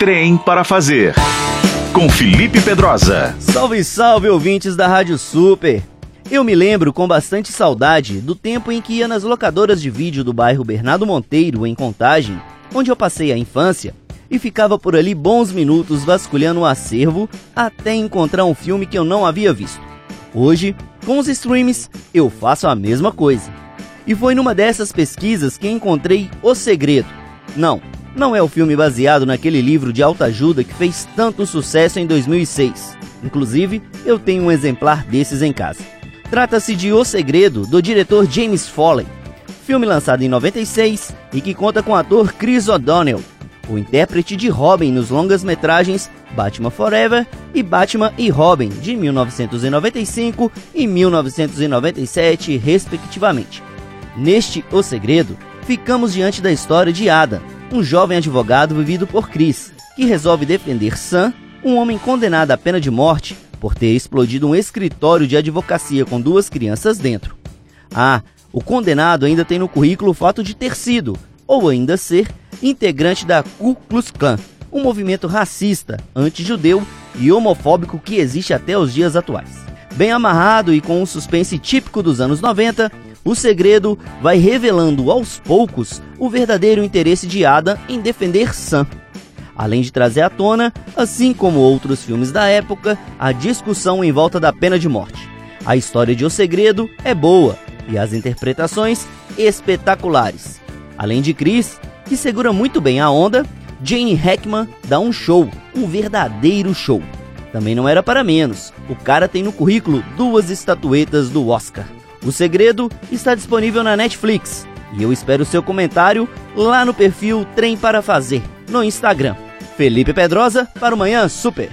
Trem para fazer. Com Felipe Pedrosa. Salve, salve, ouvintes da Rádio Super. Eu me lembro com bastante saudade do tempo em que ia nas locadoras de vídeo do bairro Bernardo Monteiro, em Contagem, onde eu passei a infância, e ficava por ali bons minutos vasculhando o acervo até encontrar um filme que eu não havia visto. Hoje, com os streams, eu faço a mesma coisa. E foi numa dessas pesquisas que encontrei O Segredo. Não, não é o filme baseado naquele livro de autoajuda que fez tanto sucesso em 2006. Inclusive, eu tenho um exemplar desses em casa. Trata-se de O Segredo, do diretor James Foley. Filme lançado em 96 e que conta com o ator Chris O'Donnell, o intérprete de Robin nos longas-metragens Batman Forever e Batman e Robin, de 1995 e 1997, respectivamente. Neste O Segredo, ficamos diante da história de Adam, um jovem advogado vivido por Chris, que resolve defender Sam, um homem condenado à pena de morte por ter explodido um escritório de advocacia com duas crianças dentro. Ah, o condenado ainda tem no currículo o fato de ter sido, ou ainda ser, integrante da Ku Klux Klan, um movimento racista, anti-judeu e homofóbico que existe até os dias atuais. Bem amarrado e com um suspense típico dos anos 90, o segredo vai revelando aos poucos o verdadeiro interesse de Ada em defender Sam. Além de trazer à tona, assim como outros filmes da época, a discussão em volta da pena de morte. A história de O Segredo é boa e as interpretações espetaculares. Além de Chris, que segura muito bem a onda, Jane Hackman dá um show, um verdadeiro show. Também não era para menos, o cara tem no currículo duas estatuetas do Oscar. O Segredo está disponível na Netflix e eu espero seu comentário lá no perfil Trem para Fazer, no Instagram. Felipe Pedrosa para o Manhã Super.